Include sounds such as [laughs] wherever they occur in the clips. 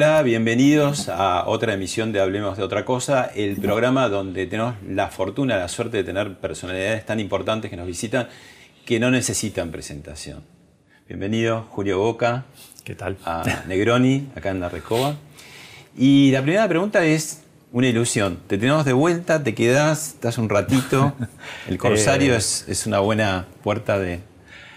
Hola, bienvenidos a otra emisión de Hablemos de otra cosa, el programa donde tenemos la fortuna, la suerte de tener personalidades tan importantes que nos visitan que no necesitan presentación. Bienvenido Julio Boca. ¿Qué tal? A Negroni, acá en la Recoba. Y la primera pregunta es una ilusión. Te tenemos de vuelta, te quedas, estás un ratito. El [laughs] Corsario eh, es, es una buena puerta de,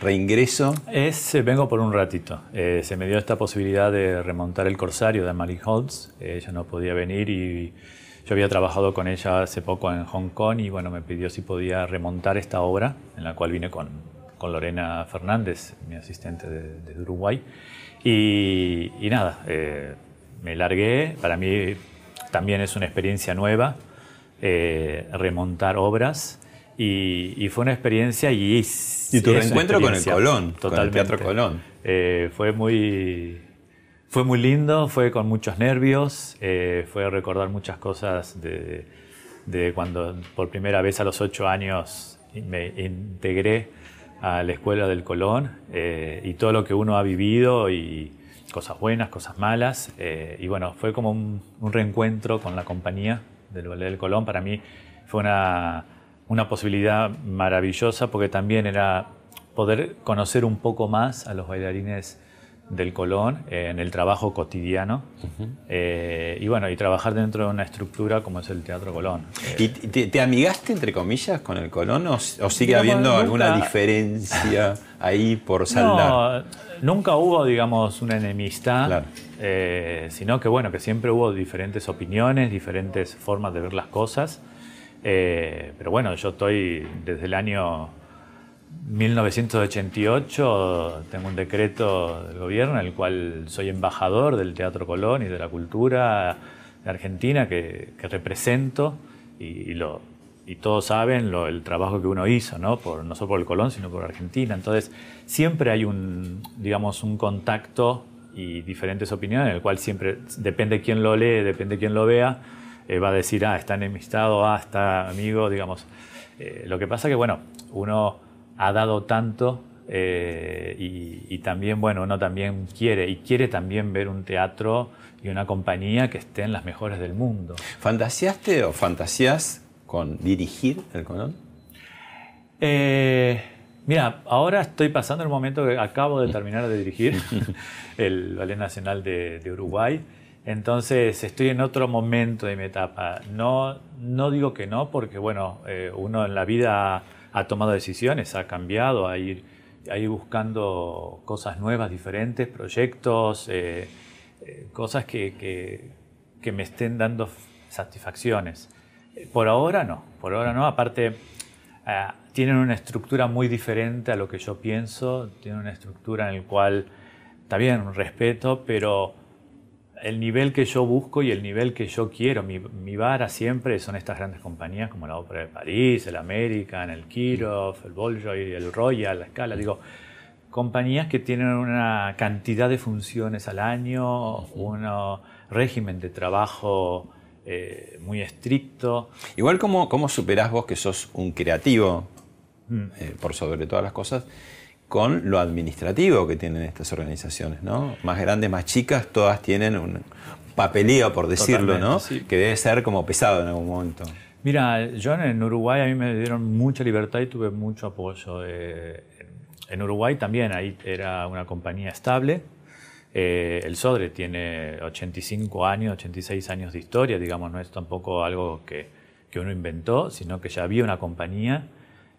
reingreso? Es, eh, vengo por un ratito. Eh, se me dio esta posibilidad de remontar el Corsario de Mary Holtz. ella no podía venir y yo había trabajado con ella hace poco en Hong Kong y bueno, me pidió si podía remontar esta obra, en la cual vine con, con Lorena Fernández, mi asistente de, Uruguay. Y, nada, eh, me largué. Para mí también es una experiencia nueva remontar obras. Y, fue una experiencia y... Y tu reencuentro con el Colón, totalmente. con el Teatro Colón. Eh, fue muy... Fue muy lindo, fue con muchos nervios, eh, fue recordar muchas cosas de, de, cuando por primera vez a los ocho años me integré a la escuela del Colón eh, y todo lo que uno ha vivido y cosas buenas, cosas malas. y bueno, fue como un, un, reencuentro con la compañía del Ballet del Colón. Para mí fue una, una posibilidad maravillosa porque también era poder conocer un poco más a los bailarines del Colón eh, en el trabajo cotidiano eh, y bueno y trabajar dentro de una estructura como es el Teatro Colón. ¿Y te, amigaste entre comillas con el Colón o, sigue habiendo alguna diferencia ahí por saldar? No, nunca hubo digamos una enemistad, eh, sino que bueno que siempre hubo diferentes opiniones, diferentes formas de ver las cosas. Eh, pero bueno, yo estoy desde el año 1988, tengo un decreto del gobierno en el cual soy embajador del Teatro Colón y de la cultura de Argentina que, represento y, lo, y todos saben lo, el trabajo que uno hizo, ¿no? Por, no solo por el Colón, sino por Argentina. Entonces, siempre hay un, digamos, un contacto y diferentes opiniones, en el cual siempre, depende quién lo lee, depende quién lo vea, eh, va a decir, ah, está enemistado, ah, está amigo, digamos. Eh, lo que pasa que, bueno, uno ha dado tanto eh, y, también, bueno, uno también quiere, y quiere también ver un teatro y una compañía que esté en las mejores del mundo. ¿Fantaseaste o fantasías con dirigir el Colón? mira, ahora estoy pasando el momento que acabo de terminar de dirigir [laughs] el Ballet Nacional de Uruguay. Entonces estoy en otro momento de mi etapa. No, no digo que no, porque bueno, eh, uno en la vida ha, tomado decisiones, ha cambiado, ha ir, ir buscando cosas nuevas, diferentes, proyectos, eh, eh, cosas que, que, me estén dando satisfacciones. Por ahora no, por ahora no. Aparte, tienen una estructura muy diferente a lo que yo pienso, tienen una estructura en la cual, está bien, respeto, pero el nivel que yo busco y el nivel que yo quiero. Mi, mi, vara siempre son estas grandes compañías como la Ópera de París, el American, el Kirov, el Bolshoi, el Royal, la Scala. Digo, compañías que tienen una cantidad de funciones al año, un régimen de trabajo eh, muy estricto. Igual, ¿cómo, cómo superás vos que sos un creativo, mm. eh, por sobre todas las cosas? Con lo administrativo que tienen estas organizaciones, ¿no? Más grandes, más chicas, todas tienen un papeleo, por decirlo, ¿no? Que debe ser como pesado en algún momento. Mira, yo en Uruguay a mí me dieron mucha libertad y tuve mucho apoyo. en Uruguay también, ahí era una compañía estable. Eh, el Sodre tiene 85 años, 86 años de historia, digamos, no es tampoco algo que, que uno inventó, sino que ya había una compañía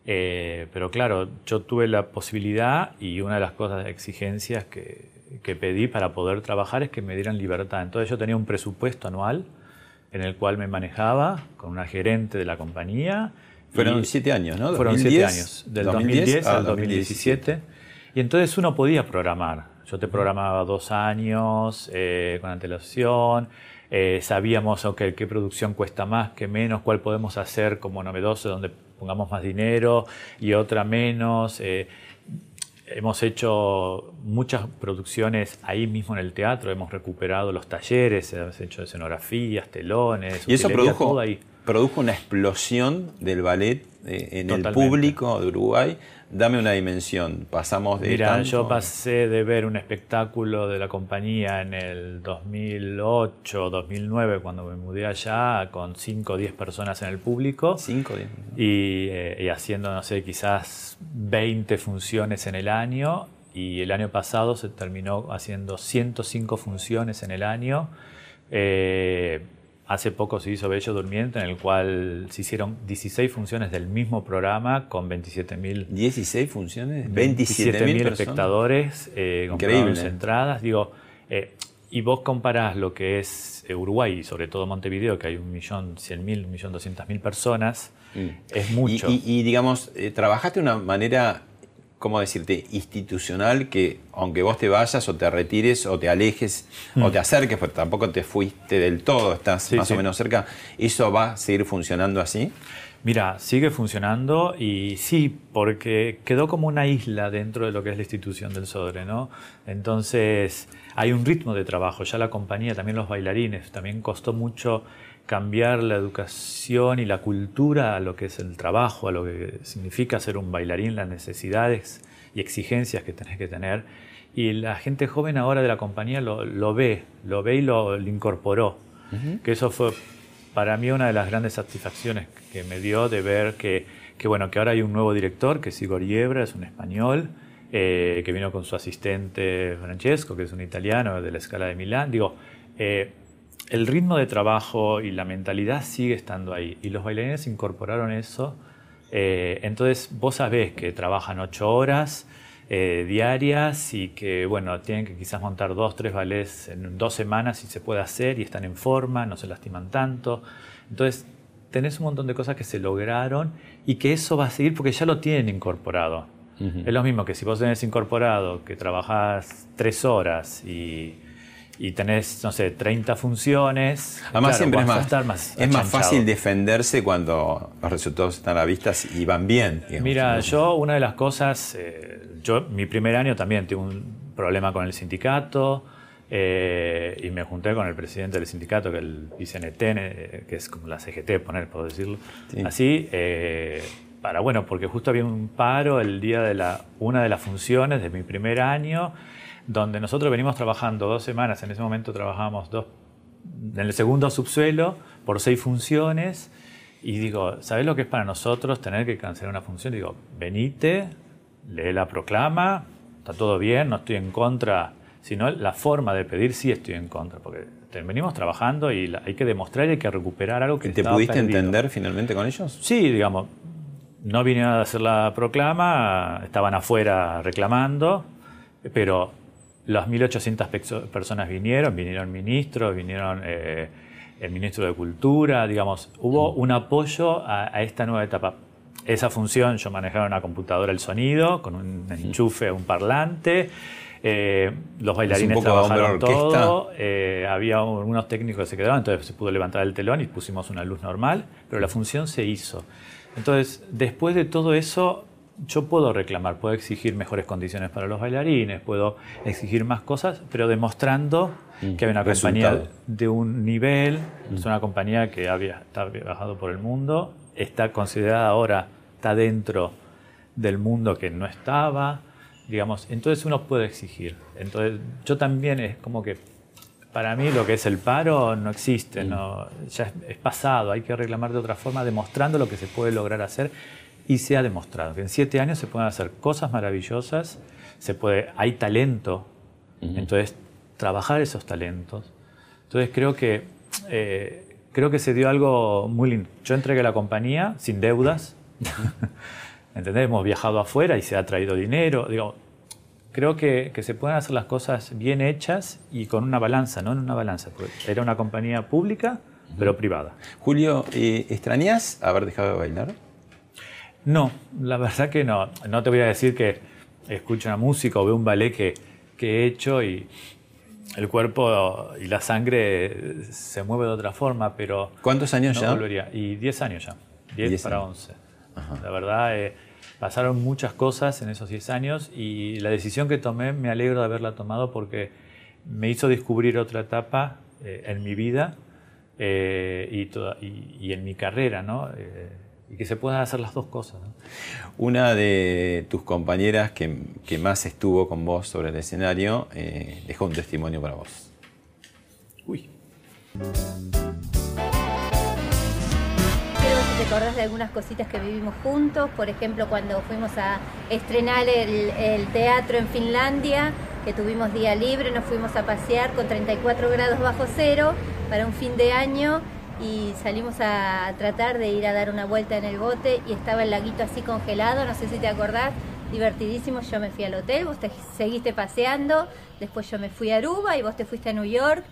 eh, pero claro, yo tuve la posibilidad y una de las cosas, exigencias que, que, pedí para poder trabajar es que me dieran libertad. Entonces yo tenía un presupuesto anual en el cual me manejaba con una gerente de la compañía. Fueron siete años, ¿no? Fueron siete años, del 2010, al 2017. Y entonces uno podía programar. Yo te programaba dos años eh, con antelación. Eh, sabíamos okay, qué producción cuesta más, qué menos, cuál podemos hacer como novedoso, donde pongamos más dinero y otra menos. Eh, hemos hecho muchas producciones ahí mismo en el teatro, hemos recuperado los talleres, hemos hecho escenografías, telones. Y eso produjo, produjo una explosión del ballet en el público de Uruguay Dame una dimensión. Pasamos de. Mira, yo pasé de ver un espectáculo de la compañía en el 2008, 2009, cuando me mudé allá, con 5 o 10 personas en el público. 5 o 10. Y, haciendo, no sé, quizás 20 funciones en el año. Y el año pasado se terminó haciendo 105 funciones en el año. Eh, Hace poco se hizo Bello Durmiente, en el cual se hicieron 16 funciones del mismo programa con 27.000... ¿16 funciones? 27.000 espectadores eh, con entradas. Digo, eh, y vos comparás lo que es Uruguay y sobre todo Montevideo, que hay 1.100.000, 1.200.000 personas, mm. es mucho. Y, y, digamos, eh, ¿trabajaste de una manera ¿cómo decirte?, institucional que aunque vos te vayas o te retires o te alejes o te acerques, pero tampoco te fuiste del todo, estás más o menos cerca, ¿eso va a seguir funcionando así? Mira, sigue funcionando y sí, porque quedó como una isla dentro de lo que es la institución del Sodre, ¿no? Entonces, hay un ritmo de trabajo, ya la compañía, también los bailarines, también costó mucho cambiar la educación y la cultura a lo que es el trabajo, a lo que significa ser un bailarín, las necesidades y exigencias que tenés que tener. Y la gente joven ahora de la compañía lo, ve, lo ve y lo, incorporó. Que eso fue para mí una de las grandes satisfacciones que me dio de ver que, que bueno, que ahora hay un nuevo director, que es Igor Yebra, es un español, eh, que vino con su asistente Francesco, que es un italiano de la escala de Milán. Digo, eh, el ritmo de trabajo y la mentalidad sigue estando ahí. Y los bailarines incorporaron eso. Eh, entonces vos sabés que trabajan ocho horas eh, diarias y que bueno, tienen que quizás montar dos, tres ballets en dos semanas si se puede hacer y están en forma, no se lastiman tanto. Entonces tenés un montón de cosas que se lograron y que eso va a seguir porque ya lo tienen incorporado. Es lo mismo que si vos tenés incorporado que trabajás tres horas y y tenés, no sé, 30 funciones. Además, siempre es, más, es más fácil defenderse cuando los resultados están a la vista y van bien. Mira, yo una de las cosas, eh, yo mi primer año también tuve un problema con el sindicato eh, y me junté con el presidente del sindicato, que es el ICNT, eh, que es como la CGT, poner, puedo decirlo, así, para, bueno, porque justo había un paro el día de la, una de las funciones de mi primer año donde nosotros venimos trabajando dos semanas, en ese momento trabajábamos dos, en el segundo subsuelo por seis funciones, y digo, ¿sabes lo que es para nosotros tener que cancelar una función? Digo, venite, lee la proclama, está todo bien, no estoy en contra, sino la forma de pedir sí estoy en contra, porque venimos trabajando y hay que demostrar y hay que recuperar algo que ¿Te pudiste entender finalmente con ellos? Sí, digamos, no vinieron a hacer la proclama, estaban afuera reclamando, pero las 1.800 personas vinieron, vinieron ministros, vinieron eh, el ministro de Cultura, digamos, hubo un apoyo a, esta nueva etapa. Esa función, yo manejaba una computadora el sonido, con un enchufe, un parlante, eh, los bailarines trabajaron todo, eh, había unos técnicos que se quedaron, entonces se pudo levantar el telón y pusimos una luz normal, pero la función se hizo. Entonces, después de todo eso, yo puedo reclamar, puedo exigir mejores condiciones para los bailarines, puedo exigir más cosas, pero demostrando mm, que hay una compañía de un nivel, mm. es una compañía que había, está viajado por el mundo, está considerada ahora, está dentro del mundo que no estaba, digamos, entonces uno puede exigir. Entonces yo también es como que para mí lo que es el paro no existe, mm. no, ya es, es pasado, hay que reclamar de otra forma, demostrando lo que se puede lograr hacer y se ha demostrado que en siete años se pueden hacer cosas maravillosas, se puede, hay talento, entonces trabajar esos talentos. Entonces creo que, eh, creo que se dio algo muy lindo. Yo entregué la compañía sin deudas, [laughs] ¿entendés? Hemos viajado afuera y se ha traído dinero. Digo, creo que, que, se pueden hacer las cosas bien hechas y con una balanza, no en una balanza. Era una compañía pública, pero privada. Julio, eh, ¿extrañas haber dejado de bailar? No, la verdad que no. No te voy a decir que escucho una música o veo un ballet que, que he hecho y el cuerpo y la sangre se mueve de otra forma, pero... ¿Cuántos años ya? Volvería. Y 10 años ya, 10 para 11. La verdad, eh, pasaron muchas cosas en esos 10 años y la decisión que tomé me alegro de haberla tomado porque me hizo descubrir otra etapa eh, en mi vida eh, y, toda, y, en mi carrera, ¿no? Y que se puedan hacer las dos cosas. Una de tus compañeras que, que, más estuvo con vos sobre el escenario eh, dejó un testimonio para vos. Uy. Quiero si te acordás de algunas cositas que vivimos juntos, por ejemplo cuando fuimos a estrenar el, el teatro en Finlandia, que tuvimos día libre, nos fuimos a pasear con 34 grados bajo cero para un fin de año y salimos a tratar de ir a dar una vuelta en el bote y estaba el laguito así congelado, no sé si te acordás, divertidísimo, yo me fui al hotel, vos te seguiste paseando, después yo me fui a Aruba y vos te fuiste a New York,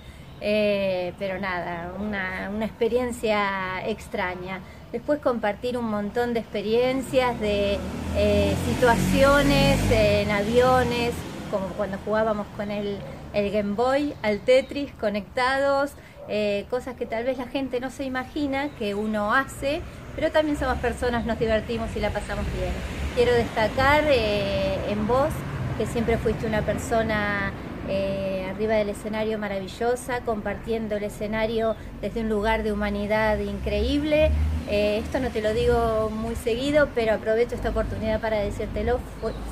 eh, pero nada, una, una, experiencia extraña. Después compartir un montón de experiencias, de eh, situaciones en aviones, como cuando jugábamos con el, el Game Boy, al Tetris, conectados, eh, cosas que tal vez la gente no se imagina que uno hace, pero también somos personas, nos divertimos y la pasamos bien. Quiero destacar eh, en vos que siempre fuiste una persona eh, arriba del escenario maravillosa, compartiendo el escenario desde un lugar de humanidad increíble. esto no te lo digo muy seguido, pero aprovecho esta oportunidad para decírtelo,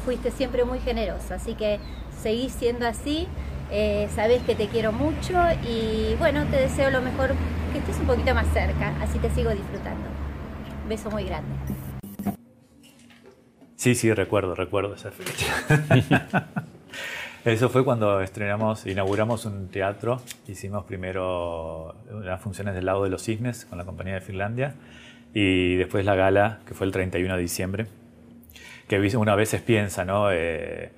fuiste siempre muy generosa, así que seguís siendo así. Eh, sabes que te quiero mucho y bueno, te deseo lo mejor, que estés un poquito más cerca, así te sigo disfrutando. beso muy grande. Sí, sí, recuerdo, recuerdo esa fecha. [laughs] Eso fue cuando estrenamos, inauguramos un teatro. Hicimos primero las funciones del lado de los cisnes con la compañía de Finlandia y después la gala, que fue el 31 de diciembre. Que una veces piensa, ¿no? Eh,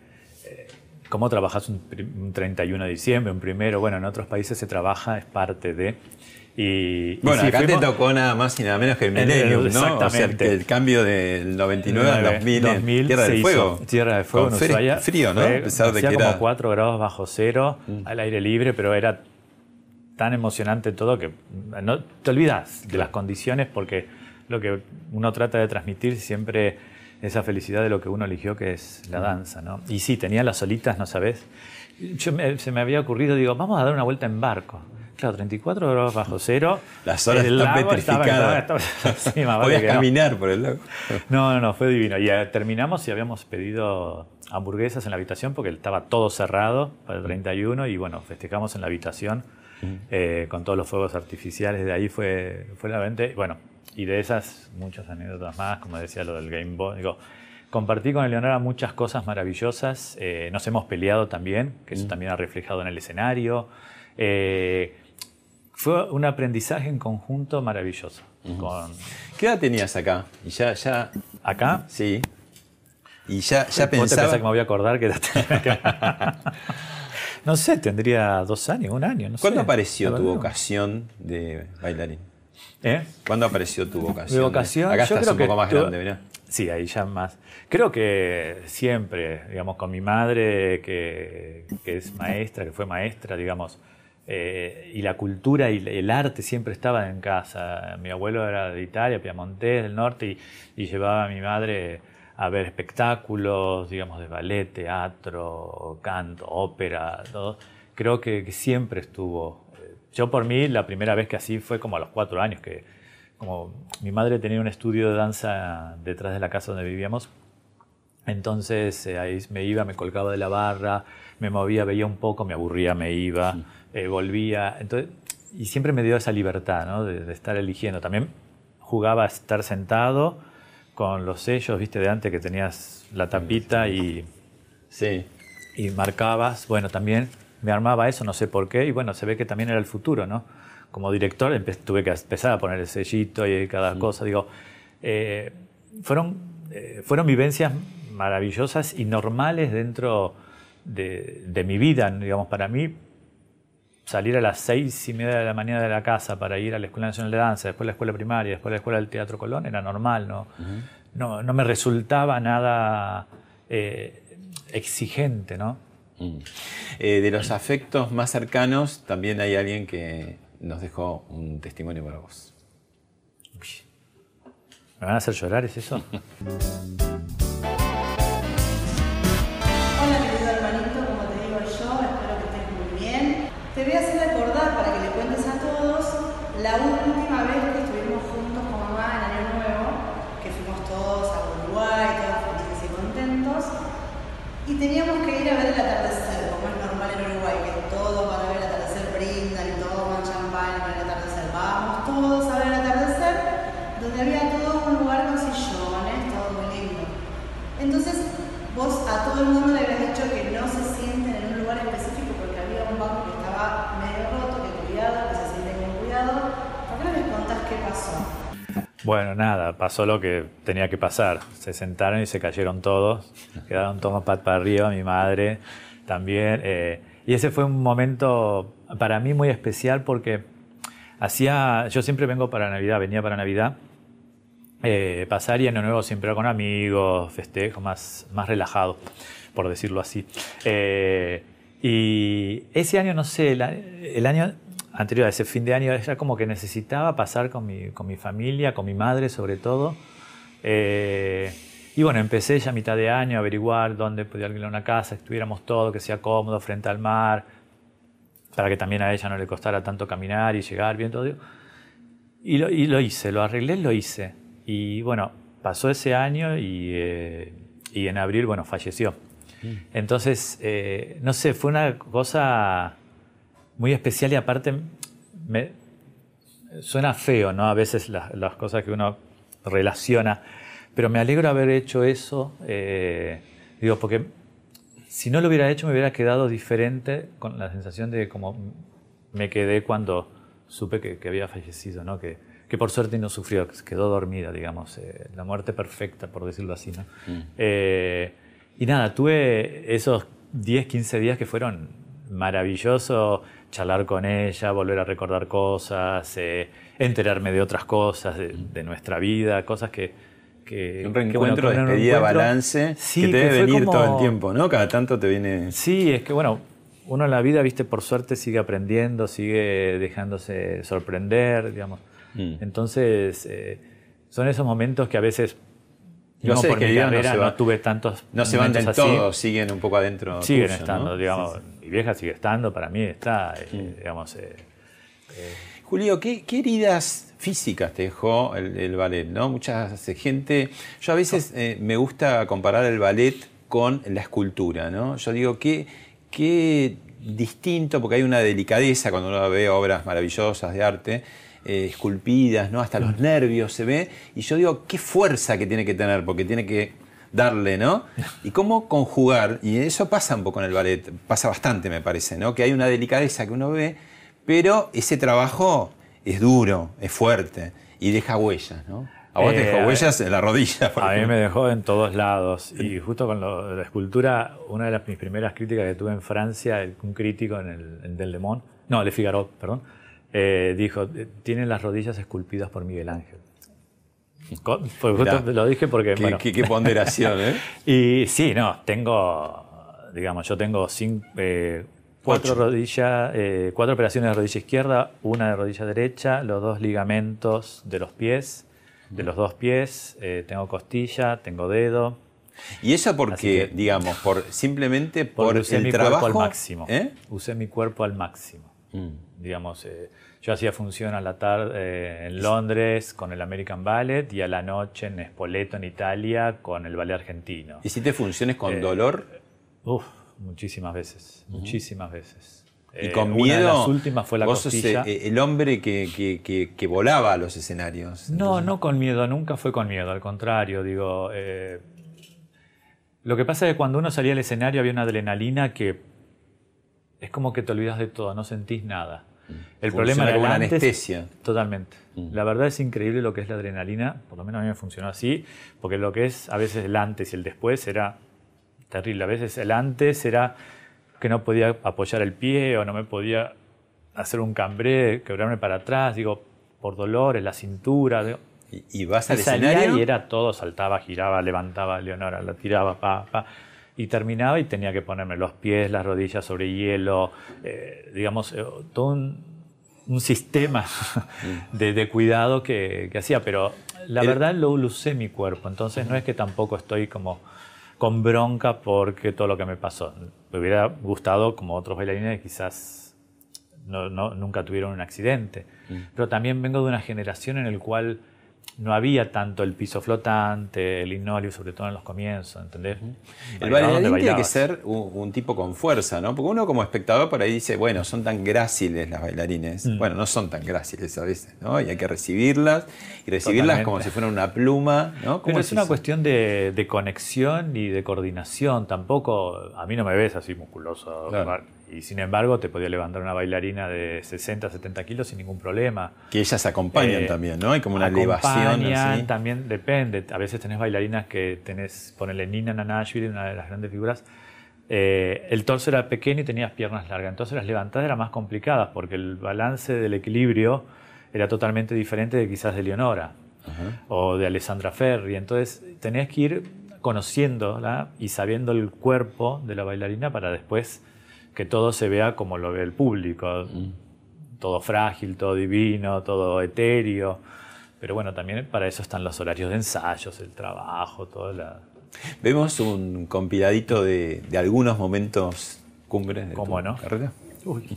¿Cómo trabajas un, 31 de diciembre, un primero? Bueno, en otros países se trabaja, es parte de... Y, bueno, acá te tocó nada más y nada menos que el Millennium, ¿no? O sea, el, cambio del 99 al 2000, 2000 Tierra del Fuego. Tierra del Fuego en Ushuaia. Frío, ¿no? a pesar de que como 4 grados bajo cero, mm. al aire libre, pero era tan emocionante todo que no te olvidas de las condiciones porque lo que uno trata de transmitir siempre esa felicidad de lo que uno eligió, que es la danza, ¿no? Y sí, tenía las solitas, ¿no sabes? Yo se me había ocurrido, digo, vamos a dar una vuelta en barco. Claro, 34 grados bajo cero. Las olas están petrificadas. [laughs] Podías caminar por el lago. No, no, no, fue divino. Y eh, terminamos y habíamos pedido hamburguesas en la habitación porque estaba todo cerrado para el 31 y bueno, festejamos en la habitación eh, con todos los fuegos artificiales. De ahí fue, fue la venta. Bueno, y de esas muchas anécdotas más, como decía lo del Game Boy. Digo, compartí con Eleonora muchas cosas maravillosas. Eh, nos hemos peleado también, que eso mm. también ha reflejado en el escenario. Eh, fue un aprendizaje en conjunto maravilloso. con... ¿Qué edad tenías acá? Y ya, ya... ¿Acá? Sí. Y ya, ya pensaba... ¿Vos te pensás que me voy a acordar que [laughs] No sé, tendría dos años, un año, no ¿Cuándo apareció tu vocación de bailarín? ¿Eh? ¿Cuándo apareció tu vocación? Mi vocación, Acá estás un poco más grande, ¿verdad? Sí, ahí ya más. Creo que siempre, digamos, con mi madre, que, es maestra, que fue maestra, digamos, eh, y la cultura y el arte siempre estaban en casa. Mi abuelo era de Italia, Piamontés, del norte, y, llevaba a mi madre a ver espectáculos, digamos, de ballet, teatro, canto, ópera, todo. Creo que siempre estuvo yo por mí, la primera vez que así fue como a los cuatro años, que como mi madre tenía un estudio de danza detrás de la casa donde vivíamos, entonces eh, ahí me iba, me colgaba de la barra, me movía, veía un poco, me aburría, me iba, eh, volvía. Entonces, y siempre me dio esa libertad ¿no? de, estar eligiendo. También jugaba a estar sentado con los sellos, viste, de antes que tenías la tapita y, sí. y marcabas. Bueno, también me armaba eso, no sé por qué, y bueno, se ve que también era el futuro, ¿no? Como director tuve que empezar a poner el sellito y cada cosa, digo, eh, fueron, eh, fueron vivencias maravillosas y normales dentro de, de, mi vida, digamos, para mí salir a las seis y media de la mañana de la casa para ir a la Escuela Nacional de Danza, después a la Escuela Primaria, después a la Escuela del Teatro Colón, era normal, ¿no? no, no, me resultaba nada eh, exigente, ¿no? Mm. Eh, de los afectos más cercanos, también hay alguien que nos dejó un testimonio para vos. ¿Me van a hacer llorar, es eso? [laughs] Bueno, nada, pasó lo que tenía que pasar. Se sentaron y se cayeron todos. Quedaron todos pat para arriba, mi madre también. eh, y ese fue un momento para mí muy especial porque hacía, yo siempre vengo para Navidad, venía para Navidad. eh, pasar y en Nuevo siempre con amigos, festejo, más, más relajado, por decirlo así. Eh, y ese año, no sé, el año anterior a ese fin de año, era como que necesitaba pasar con mi, con mi familia, con mi madre sobre todo. Eh, y bueno, empecé ya a mitad de año a averiguar dónde podía alquilar una casa, que estuviéramos todos, que sea cómodo frente al mar, para que también a ella no le costara tanto caminar y llegar bien todo. Y lo, y lo hice, lo arreglé, lo hice. Y bueno, pasó ese año y, eh, y en abril, bueno, falleció. Entonces, eh, no sé, fue una cosa muy especial y aparte me, suena feo, ¿no? A veces la- las cosas que uno relaciona, pero me alegro haber hecho eso, eh, digo, porque si no lo hubiera hecho me hubiera quedado diferente con la sensación de como me quedé cuando supe que, que había fallecido, ¿no? Que, que por suerte no sufrió, que quedó dormida, digamos, eh, la muerte perfecta, por decirlo así, ¿no? Eh, y nada, tuve esos 10, 15 días que fueron maravillosos, charlar con ella, volver a recordar cosas, eh, enterarme de otras cosas de, de nuestra vida, cosas que... que Un que, reencuentro, bueno, que uno no despedida, encuentra. balance, Sí, que te debe venir como- todo el tiempo, ¿no? Cada tanto te viene... Sí, es que bueno, uno en la vida, viste, por suerte sigue aprendiendo, sigue dejándose sorprender, digamos. Mm. Entonces, eh, son esos momentos que a veces Yo no sé por que mi no se no, va- tuve tantos No se van del así. todo, siguen un poco adentro. Siguen tuyo, estando, ¿no? digamos. Sí. Mi vieja sigue estando, para mí está, eh, digamos. eh, Julio, ¿qué, qué heridas físicas te dejó el, el ballet? ¿no? Mucha gente. Yo a veces eh, me gusta comparar el ballet con la escultura. ¿no? Yo digo, qué, qué distinto, porque hay una delicadeza cuando uno ve obras maravillosas de arte. eh, esculpidas, ¿no? hasta los nervios se ve, y yo digo, qué fuerza que tiene que tener, porque tiene que darle, ¿no? [laughs] Y cómo conjugar, y eso pasa un poco en el ballet, pasa bastante me parece, ¿no? Que hay una delicadeza que uno ve, pero ese trabajo es duro, es fuerte y deja huellas, ¿no? A vos te Eh, dejó a huellas en la rodilla, por A mí me dejó en todos lados. Y justo con lo la escultura, una de las, mis primeras críticas que tuve en Francia, el- un crítico en el en Del no, Le Figaro, perdón, eh, dijo, "Eh, tienen las rodillas esculpidas por Miguel Ángel. [laughs] Pues Mirá, lo dije porque, Qué, bueno, qué- qué ponderación, ¿eh? [laughs] y sí, no, tengo, digamos, yo tengo cinco, eh, cuatro rodillas, eh, cuatro operaciones de rodilla izquierda, una de rodilla derecha, los dos ligamentos de los pies, de los dos pies, eh, tengo costilla, tengo dedo, Y eso porque, que- digamos, por simplemente por porque usé el mi trabajo. cuerpo al máximo. ¿eh? Usé mi cuerpo al máximo. Mm. Digamos, eh, yo hacía función a la tarde eh, en Londres con el American Ballet y a la noche en Spoleto, en Italia, con el ballet argentino. ¿Hiciste funciones con Eh, dolor? Uf, muchísimas veces, muchísimas veces. Y con una miedo. de las últimas fue la vos costilla. el hombre que, que- que- que volaba a los escenarios. No, no con miedo, nunca fue con miedo, al contrario, digo, lo que pasa es que cuando uno salía al escenario había una adrenalina que es como que te olvidas de todo, no sentís nada. El Funciona problema era una antes- anestesia. Totalmente. La verdad es increíble lo que es la adrenalina, por lo menos a mí me funcionó así, porque lo que es a veces el antes y el después era terrible. A veces el antes era que no podía apoyar el pie o no me podía hacer un cambré, quebrarme para atrás, digo, por dolor en la cintura. digo, Y, y vas al escenario. y era todo, saltaba, giraba, levantaba Leonora, la tiraba, pa, pa. Y terminaba y tenía que ponerme los pies, las rodillas sobre hielo, eh, digamos, eh, todo un, un sistema [laughs] de, de cuidado que, que, hacía, pero la verdad lo lucé mi cuerpo, entonces no es que tampoco estoy como con bronca porque todo lo que me pasó. Me hubiera gustado, como otros bailarines, quizás no, no, nunca tuvieron un accidente, mm. pero también vengo de una generación en la cual no había tanto el piso flotante, el linoleo, sobre todo en los comienzos, ¿entendés? El bailarín tiene que ser un, tipo con fuerza, ¿no? Porque uno como espectador por ahí dice, bueno, son tan gráciles las bailarines. Mm. Bueno, no son tan gráciles a veces, ¿no? Y hay que recibirlas, y recibirlas como si fueran una pluma, ¿no? Pero es, una cuestión de, conexión y de coordinación. Tampoco, a mí no me ves así musculoso. Y sin embargo, te podía levantar una bailarina de 60, 70 kilos sin ningún problema. Que ellas acompañan eh, también, ¿no? Hay como una elevación. Así. También depende. A veces tenés bailarinas que tenés, ponele Nina Nanashvili, una de las grandes figuras. Eh, el torso era pequeño y tenías piernas largas. Entonces las levantadas eran más complicadas porque el balance del equilibrio era totalmente diferente de quizás de Leonora o de Alessandra Ferri. Entonces tenías que ir conociéndola y sabiendo el cuerpo de la bailarina para después que todo se vea como lo ve el público. Mm. Todo frágil, todo divino, todo etéreo. Pero bueno, también para eso están los horarios de ensayos, el trabajo, toda la... Vemos un compiladito de, de algunos momentos cumbres de ¿Cómo no? carrera. Uy.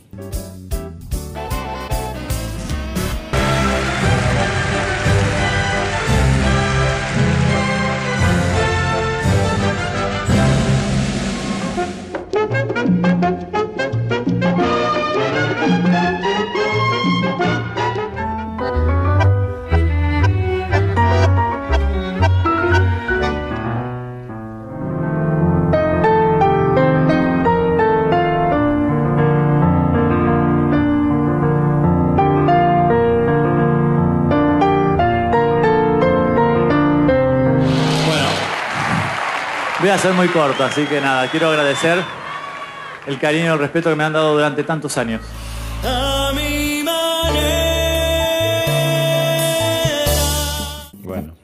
A ser muy corto, así que nada, quiero agradecer el cariño y el respeto que me han dado durante tantos años. Bueno.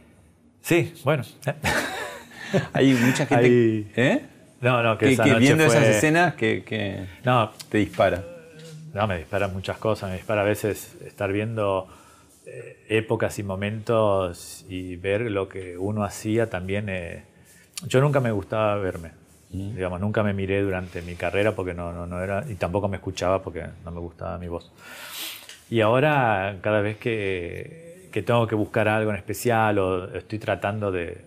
Sí, bueno. [laughs] Hay mucha gente. ¿Eh? No, no, que, viendo esas escenas que, no, te dispara. No, me dispara muchas cosas. Me dispara a veces estar viendo eh, épocas y momentos y ver lo que uno hacía también. Eh, yo nunca me gustaba verme. Mm. Digamos, nunca me miré durante mi carrera porque no, no, no, era, y tampoco me escuchaba porque no me gustaba mi voz. Y ahora, cada vez que, que tengo que buscar algo en especial o estoy tratando de.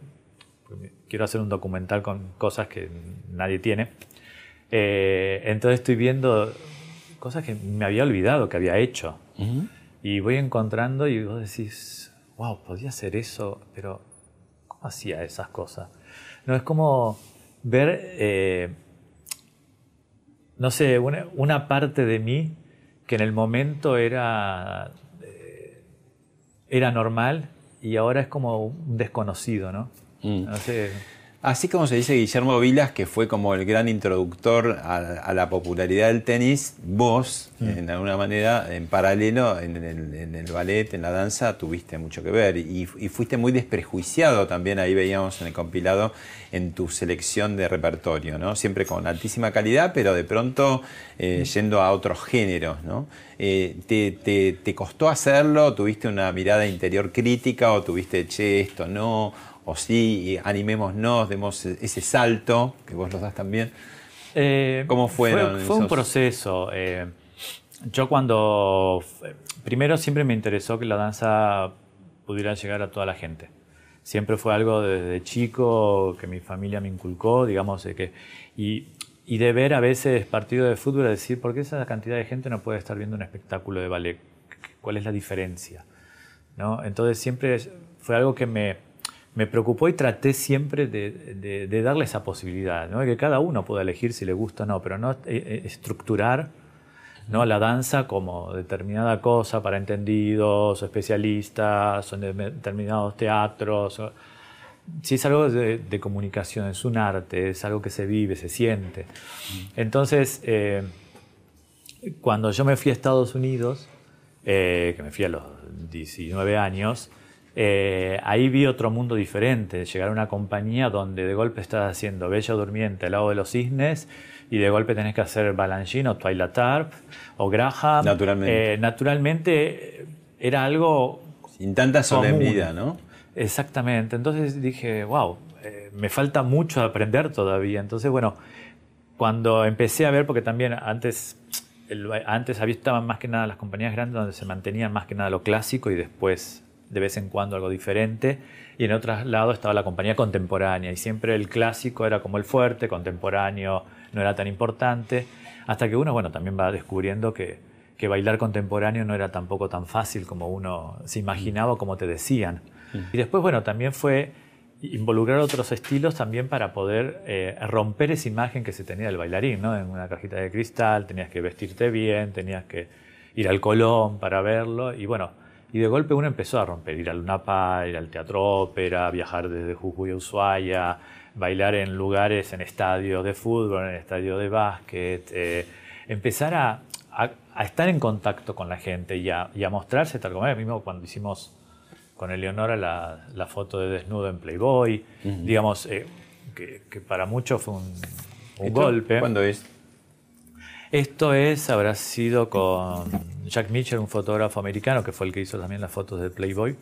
Quiero hacer un documental con cosas que nadie tiene. Eh, entonces estoy viendo cosas que me había olvidado que había hecho. Y voy encontrando y vos decís, wow, podía hacer eso, pero ¿cómo hacía esas cosas? No, es como ver, eh, no sé, una, parte de mí que en el momento era, eh, era normal y ahora es como un desconocido, ¿no? Mm. No sé. Así como se dice Guillermo Vilas, que fue como el gran introductor a, la popularidad del tenis, vos, mm. en alguna manera, en paralelo, en el, ballet, en la danza, tuviste mucho que ver. Y, fuiste muy desprejuiciado también, ahí veíamos en el compilado, en tu selección de repertorio, ¿no? Siempre con altísima calidad, pero de pronto eh, mm. yendo a otros géneros, ¿no? Eh, te, te costó hacerlo? ¿Tuviste una mirada interior crítica o tuviste, che, esto no? O sí, animémonos, demos ese salto, que vos lo das también. Eh, ¿Cómo fueron? Fue, fue un proceso. Eh, yo cuando... Primero siempre me interesó que la danza pudiera llegar a toda la gente. Siempre fue algo desde chico que mi familia me inculcó, digamos, de que... Y, y de ver a veces partidos de fútbol y decir, ¿por qué esa cantidad de gente no puede estar viendo un espectáculo de ballet? ¿Cuál es la diferencia? ¿No? Entonces siempre fue algo que me, me preocupó y traté siempre de, darle esa posibilidad, ¿no? que cada uno pueda elegir si le gusta o no, pero no eh, eh, estructurar ¿no? la danza como determinada cosa para entendidos, especialistas, son determinados teatros. Si es algo de, comunicación, es un arte, es algo que se vive, se siente. Entonces, eh, cuando yo me fui a Estados Unidos, que me fui a los 19 años, eh, ahí vi otro mundo diferente, llegar a una compañía donde de golpe estás haciendo Bella Durmiente al lado de los cisnes y de golpe tenés que hacer Balanchine o Twilight Tarp o Graham. Naturalmente. Eh, naturalmente era algo... Sin tanta solemnidad, ¿no? Exactamente. Entonces dije, wow, eh, me falta mucho aprender todavía. Entonces, bueno, cuando empecé a ver, porque también antes, antes había, estaban más que nada las compañías grandes donde se mantenían más que nada lo clásico y después de vez en cuando algo diferente. Y en otros lados estaba la compañía contemporánea y siempre el clásico era como el fuerte, contemporáneo no era tan importante. Hasta que uno, bueno, también va descubriendo que, que bailar contemporáneo no era tampoco tan fácil como uno se imaginaba o como te decían. Mm. Y después, bueno, también fue involucrar otros estilos también para poder eh, romper esa imagen que se tenía del bailarín, ¿no? En una cajita de cristal, tenías que vestirte bien, tenías que ir al Colón para verlo, y bueno, y de golpe uno empezó a romper, ir al Lunapa, ir al Teatro Ópera, viajar desde Jujuy a Ushuaia, bailar en lugares, en estadios de fútbol, en estadios de básquet, eh, empezar a, a, estar en contacto con la gente y a, y a mostrarse tal como es. Mismo cuando hicimos con Eleonora la, la foto de desnudo en Playboy, digamos, eh, que, para muchos fue un, golpe. ¿Cuándo es? Esto es, habrá sido con Jack Mitchell, un fotógrafo americano, que fue el que hizo también las fotos de Playboy.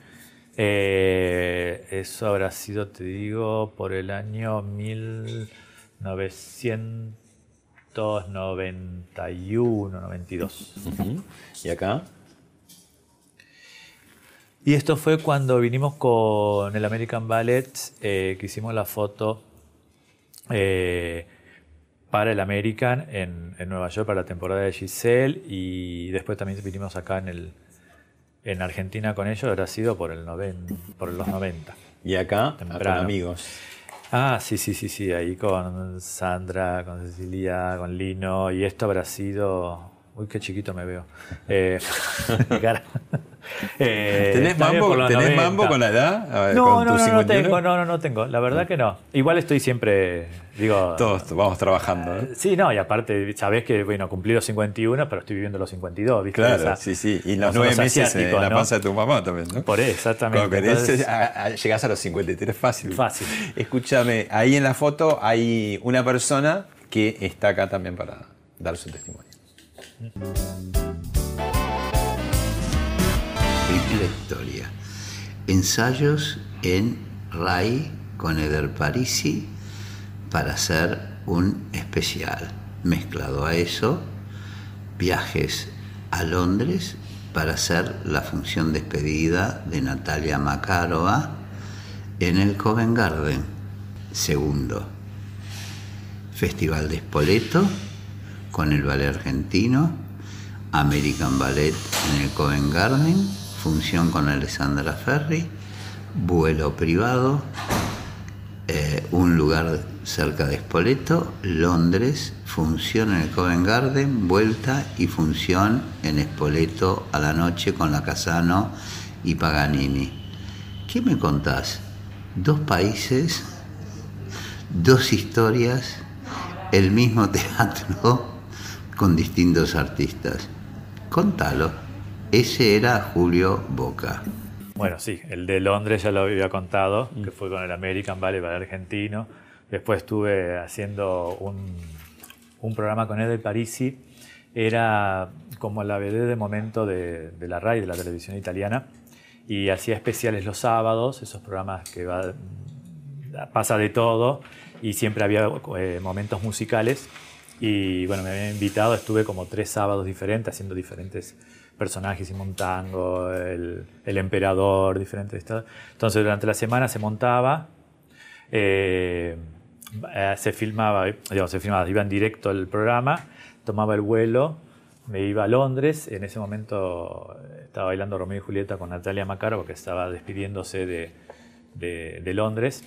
Eh, eso habrá sido, te digo, por el año 1991, 92. ¿Y acá? Y esto fue cuando vinimos con el American Ballet, eh, que hicimos la foto eh, para el American en, Nueva York para la temporada de Giselle y después también vinimos acá en, el, en Argentina con ellos, habrá sido por, el por los 90. ¿Y acá? Con amigos. Ah, sí, sí, sí, sí, ahí con Sandra, con Cecilia, con Lino, y esto habrá sido... Uy, qué chiquito me veo. Eh, [laughs] [laughs] Eh, ¿Tenés, mambo, con la edad? no, no, no, tengo, no, no, no tengo. La verdad que no. Igual estoy siempre, digo... Todos vamos trabajando. ¿eh? Sí, no, y aparte, sabés que, bueno, cumplí los 51, pero estoy viviendo los 52, ¿viste? Claro, sí, sí. Y los nueve meses en la panza de tu mamá también, ¿no? Por eso, exactamente. Cuando llegás a los 53, fácil. Fácil. Escúchame, ahí en la foto hay una persona que está acá también para dar su testimonio. la historia. Ensayos en RAI con Eder Parisi para hacer un especial. Mezclado a eso, viajes a Londres para hacer la función despedida de Natalia Makarova en el Covent Garden. Segundo, Festival de Spoleto con el ballet argentino, American Ballet en el Covent Garden función con Alessandra Ferri, vuelo privado, eh, un lugar cerca de Spoleto, Londres, función en el Covent Garden, vuelta y función en Spoleto a la noche con la Casano y Paganini. ¿Qué me contás? Dos países, dos historias, el mismo teatro [laughs] con distintos artistas. Contalo. Ese era Julio Boca. Bueno, sí, el de Londres ya lo había contado, que fue con el American Ballet para argentino. Después estuve haciendo un, un programa con Edel Parisi. Era como la BD de momento de, la RAI, de la televisión italiana. Y hacía especiales los sábados, esos programas que va, pasa de todo. Y siempre había eh, momentos musicales. Y bueno, me habían invitado, estuve como tres sábados diferentes haciendo diferentes personajes, hicimos un tango, el, emperador, diferentes. Entonces durante la semana se montaba, eh, eh, se filmaba, digamos, se filmaba, iba en directo el programa, tomaba el vuelo, me iba a Londres, en ese momento estaba bailando Romeo y Julieta con Natalia Macaro porque estaba despidiéndose de, de, Londres.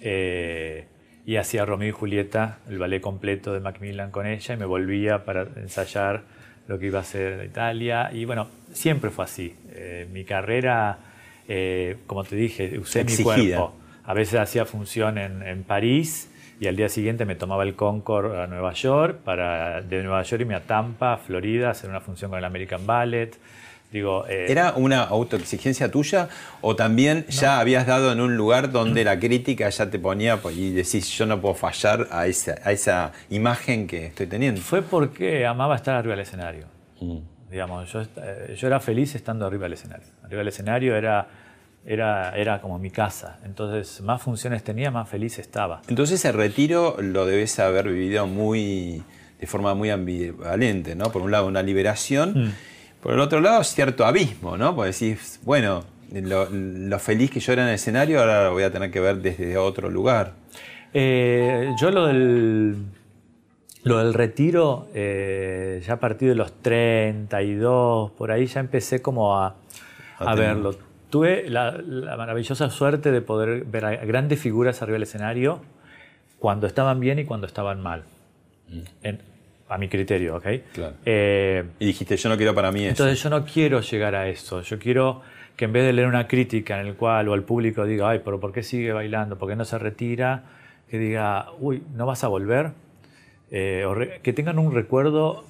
Eh, y hacía Romeo y Julieta, el ballet completo de Macmillan con ella, y me volvía para ensayar lo que iba a ser Italia. Y bueno, siempre fue así. Eh, mi carrera, eh, como te dije, usé mi cuerpo. A veces hacía función en, París y al día siguiente me tomaba el Concord a Nueva York, para de Nueva York irme a Tampa, Florida, hacer una función con el American Ballet. Digo, eh, ¿Era una autoexigencia tuya o también ya habías dado en un lugar donde la crítica ya te ponía pues, y decís yo no puedo fallar a esa, a esa imagen que estoy teniendo? Fue porque amaba estar arriba del escenario. Mm. Digamos, yo, eh, yo era feliz estando arriba del escenario. Arriba del escenario era, era, era como mi casa. Entonces, más funciones tenía, más feliz estaba. Entonces ese retiro lo debes haber vivido muy de forma muy ambivalente, ¿no? Por un lado una liberación, Mm. por el otro lado cierto abismo, ¿no? Porque decís, bueno, lo, lo feliz que yo era en el escenario ahora lo voy a tener que ver desde otro lugar. Eh, yo lo del, lo del retiro, eh, ya a partir de los 32, por ahí ya empecé como a, a verlo. Tuve la, la maravillosa suerte de poder ver a grandes figuras arriba del escenario cuando estaban bien y cuando estaban mal. En- a mi criterio, ¿ok? Claro. Eh, Y dijiste, yo no quiero para mí eso. entonces yo no quiero llegar a eso. Yo quiero que en vez de leer una crítica en el cual o al público diga, ay, pero ¿por qué sigue bailando? ¿Por qué no se retira? Que diga, uy, ¿no vas a volver? Eh, o que tengan un recuerdo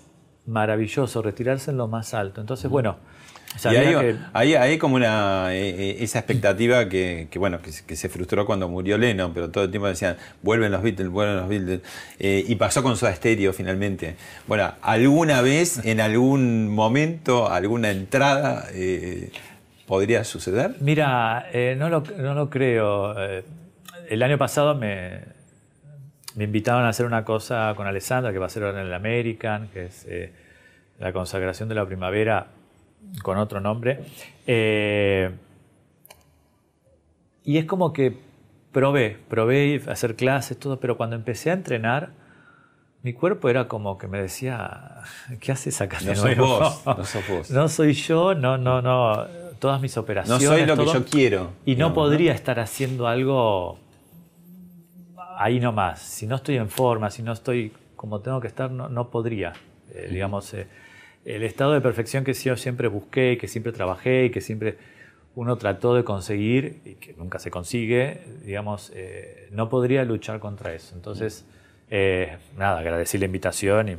maravilloso, retirarse en lo más alto. Entonces, bueno, Y ahí, que... ahí, ahí como una, eh, eh, esa expectativa que, que, bueno, que, se- que se frustró cuando murió Lennon, pero todo el tiempo decían, vuelven los Beatles, vuelven los Beatles. Eh, y pasó con Soda Stereo finalmente. Bueno, ¿alguna vez, en algún momento, alguna entrada eh, podría suceder? Mira, eh, no, lo, no lo creo. El año pasado me, me invitaron a hacer una cosa con Alessandra, que va a ser ahora en el American, que es la consagración de la primavera con otro nombre. Eh, y es como que probé, probé hacer clases, todo, pero cuando empecé a entrenar, mi cuerpo era como que me decía, ¿qué haces acá de No nuevo?" vos, no [laughs] sos vos. No soy yo, no, no, no. Todas mis No operaciones. soy lo que yo quiero. Y no podría estar haciendo algo ahí nomás. Si no estoy en forma, si no estoy como tengo que estar, no, no podría. Eh, digamos, eh, el estado de perfección que yo siempre busqué, que siempre trabajé y que siempre uno trató de conseguir y que nunca se consigue, digamos, eh, no podría luchar contra eso. Entonces, eh, nada, agradecí la invitación y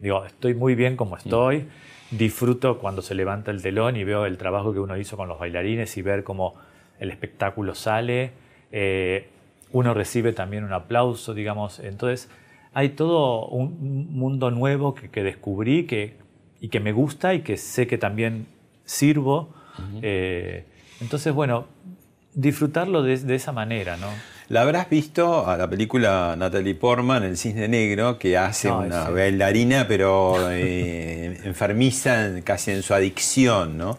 digo, estoy muy bien como estoy. Disfruto cuando se levanta el telón y veo el trabajo que uno hizo con los bailarines y ver cómo el espectáculo sale. Eh, uno recibe también un aplauso, digamos. Entonces, hay todo un mundo nuevo que, que descubrí que, y que me gusta y que sé que también sirvo. Eh, entonces, bueno, disfrutarlo de, de esa manera, ¿no? La habrás visto a la película Natalie Portman, El Cisne Negro, que hace una sí. bailarina, pero eh, [laughs] enfermiza en- casi en su adicción, ¿no?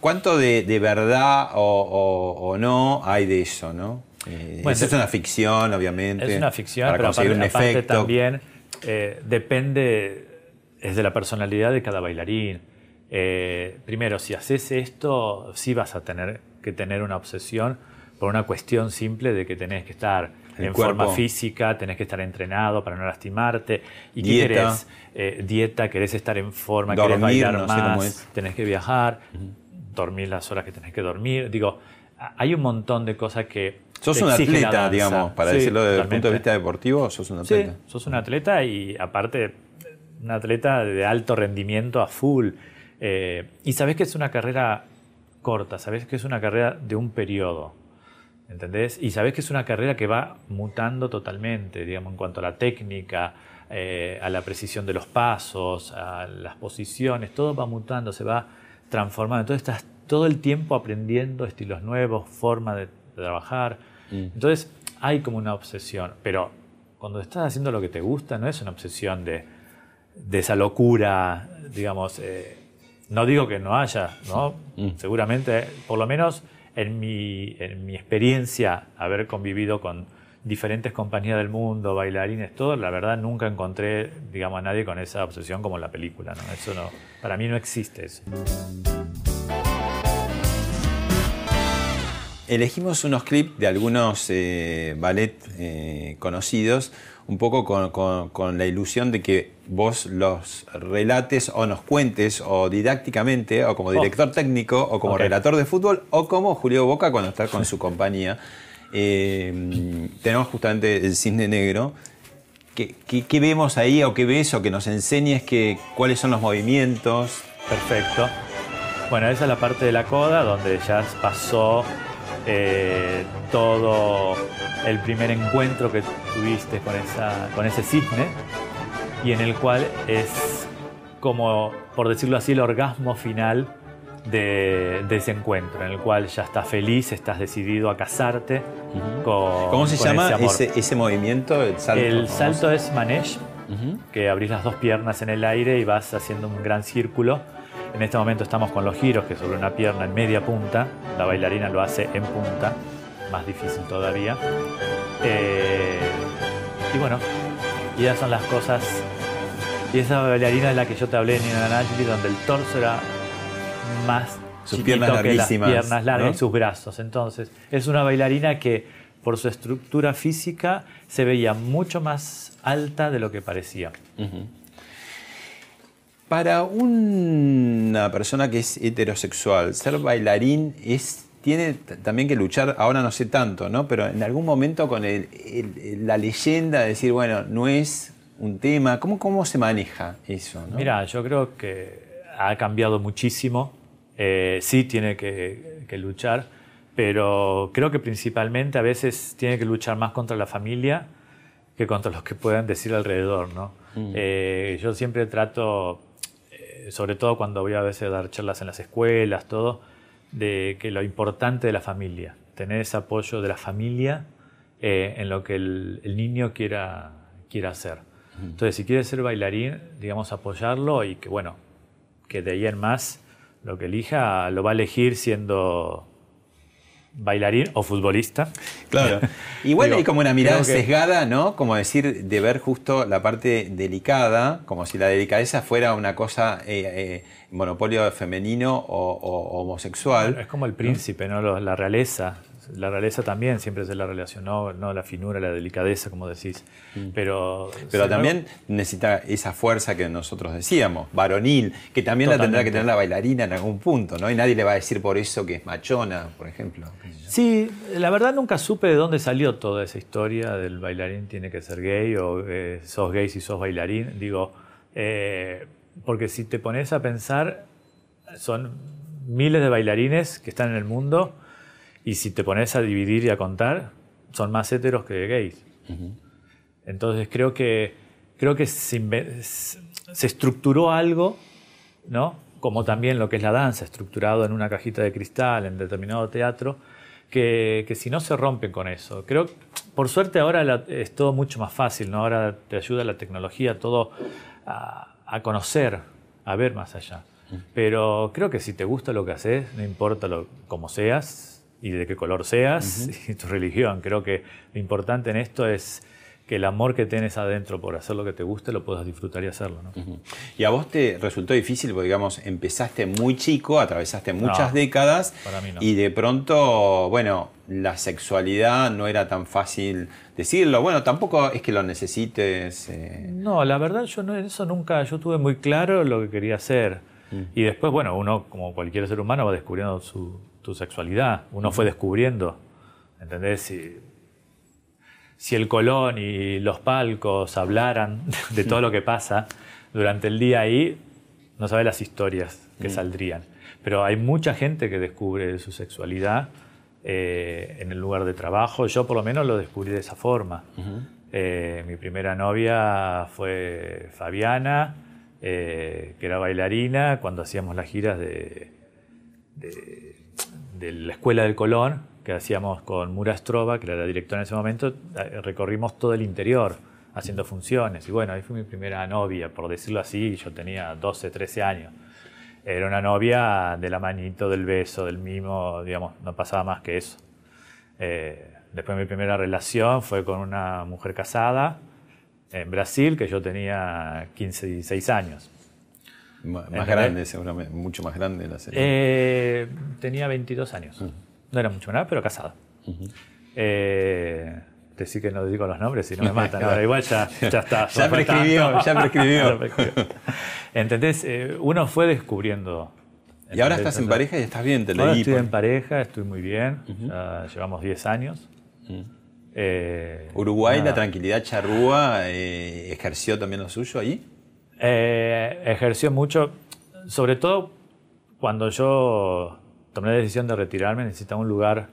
¿Cuánto de, de verdad o, o- o no hay de eso, no? Eh, Bueno, eso es una ficción, obviamente. Es una ficción, para pero conseguir aparte, un efecto. también depende, es de la personalidad de cada bailarín. Eh, primero, si haces esto, sí vas a tener que tener una obsesión por una cuestión simple de que tenés que estar El en cuerpo. forma física, tenés que estar entrenado para no lastimarte. ¿Y qué Dieta. querés? Eh, dieta, querés estar en forma, querés Dormir, bailar no más, tenés que viajar, dormir las horas que tenés que dormir. Digo, hay un montón de cosas que Sos un atleta, digamos, para Sí, decirlo desde el punto de vista deportivo, sos un Sí, atleta. sos un atleta y aparte un atleta de alto rendimiento a full. Eh, y sabés que es una carrera corta, sabés que es una carrera de un periodo. ¿Entendés? Y sabés que es una carrera que va mutando totalmente, digamos, en cuanto a la técnica, eh, a la precisión de los pasos, a las posiciones, todo va mutando, se va transformando. Entonces estás todo el tiempo aprendiendo estilos nuevos, formas de, de trabajar. Entonces hay como una obsesión, pero cuando estás haciendo lo que te gusta, no es una obsesión de, de esa locura, digamos. eh, no digo que no haya, ¿no? Seguramente, por lo menos en mi, en mi experiencia, haber convivido con diferentes compañías del mundo, bailarines, todo, la verdad nunca encontré, digamos, a nadie con esa obsesión como en la película, ¿no? Eso no, para mí no existe eso. Elegimos unos clips de algunos eh, ballet eh, conocidos, un poco con, con- con la ilusión de que vos los relates o nos cuentes o didácticamente o como director técnico o como relator de fútbol o como Julio Boca cuando está con su compañía. [laughs] Eh, tenemos justamente el cisne negro. ¿Qué, qué- qué vemos ahí o qué ves o que nos enseñes que, cuáles son los movimientos? Perfecto. Bueno, esa es la parte de la coda donde ya pasó eh, todo el primer encuentro que tuviste con, esa, con ese cisne y en el cual es como, por decirlo así, el orgasmo final de, de ese encuentro, en el cual ya estás feliz, estás decidido a casarte con ¿Cómo se con llama ese amor. ese, ese movimiento? El salto. El famoso? salto es manesh, que abrís las dos piernas en el aire y vas haciendo un gran círculo. En este momento estamos con los giros, que sobre una pierna en media punta. La bailarina lo hace en punta, más difícil todavía. Eh, y bueno, y esas son las cosas. Y esa bailarina es la que yo te hablé, Nina Nagli, donde el torso era más Sus chiquito piernas que las piernas largas ¿no? y sus brazos. Entonces, es una bailarina que por su estructura física se veía mucho más alta de lo que parecía. Para una persona que es heterosexual, ser bailarín es tiene también que luchar, ahora no sé tanto, ¿no? Pero en algún momento con el- el- la leyenda de decir, bueno, no es un tema, ¿cómo, cómo se maneja eso? no? Mira, yo creo que ha cambiado muchísimo. Eh, sí tiene que, que luchar, pero creo que principalmente a veces tiene que luchar más contra la familia que contra los que puedan decir alrededor, ¿no? Eh, yo siempre trato, eh, sobre todo cuando voy a veces a dar charlas en las escuelas, todo, de que lo importante de la familia, tener ese apoyo de la familia eh, en lo que el, el niño quiera, quiera hacer. Entonces, si quiere ser bailarín, digamos, apoyarlo y que, bueno, que de ahí en más lo que elija lo va a elegir siendo bailarín o futbolista. Claro. [laughs] Igual Digo, hay como una mirada sesgada, ¿no? Como decir, de ver justo la parte delicada, como si la delicadeza fuera una cosa, eh, eh, monopolio femenino o, o homosexual. Es como el príncipe, ¿no? La realeza. La realeza también siempre se la relacionó, no la finura, la delicadeza, como decís. Pero, Mm. Pero no- también necesita esa fuerza que nosotros decíamos, varonil, que también la tendrá que tener la bailarina en algún punto, ¿no? Y nadie le va a decir por eso que es machona, por ejemplo. Sí, la verdad nunca supe de dónde salió toda esa historia del bailarín tiene que ser gay o eh, sos gay si sos bailarín. Digo, eh, porque si te pones a pensar, son miles de bailarines que están en el mundo y si te pones a dividir y a contar, son más heteros que gays. Entonces creo que, creo que se, se estructuró algo, ¿no? como también lo que es la danza, estructurado en una cajita de cristal, en determinado teatro, que, que si no se rompen con eso. Creo, por suerte ahora la- es todo mucho más fácil, ¿no? ahora te ayuda la tecnología, todo a, a conocer, a ver más allá. Pero creo que si te gusta lo que haces, no importa lo, cómo seas y de qué color seas [laughs] y tu religión, creo que lo importante en esto es que el amor que tienes adentro por hacer lo que te guste lo puedas disfrutar y hacerlo. ¿no? Y a vos te resultó difícil porque, digamos, empezaste muy chico, atravesaste muchas No, décadas para mí no. y de pronto, bueno, la sexualidad no era tan fácil decirlo. Bueno, tampoco es que lo necesites. eh, No, la verdad yo no, eso nunca, yo tuve muy claro lo que quería hacer. Y después, bueno, uno como cualquier ser humano va descubriendo su, tu sexualidad, uno fue descubriendo, ¿entendés? Si, si el Colón y los palcos hablaran [laughs] de todo lo que pasa durante el día ahí, no sabes las historias que saldrían. Pero hay mucha gente que descubre su sexualidad eh, en el lugar de trabajo. Yo por lo menos lo descubrí de esa forma. Eh, mi primera novia fue Fabiana, eh, que era bailarina, cuando hacíamos las giras de, de, de la Escuela del Colón, que hacíamos con Mura Strova, que era la directora en ese momento, eh, recorrimos todo el interior haciendo funciones. Y bueno, ahí fue mi primera novia, por decirlo así, yo tenía 12, 13 años. Era una novia de la manito, del beso, del mimo, digamos, no pasaba más que eso. Eh, después mi primera relación fue con una mujer casada en Brasil, que yo tenía 15, 16 años. Más ¿Entendés? grande, seguramente, mucho más grande la serie. Eh, tenía 22 años. No era mucho nada, pero casada. Eh, decir que no digo los nombres, si no me matan. [laughs] Ahora igual ya, ya está. Ya prescribió, ya prescribió. [laughs] Ya prescribió. ¿Entendés? Eh, uno fue descubriendo. y ahora estás en pareja y estás bien, te Ahora leí. estoy por- en pareja, estoy muy bien. Llevamos 10 años. Eh, Uruguay, la tranquilidad charrúa, eh, ejerció también lo suyo ahí. Eh, ejerció mucho, sobre todo cuando yo tomé la decisión de retirarme, necesitaba un lugar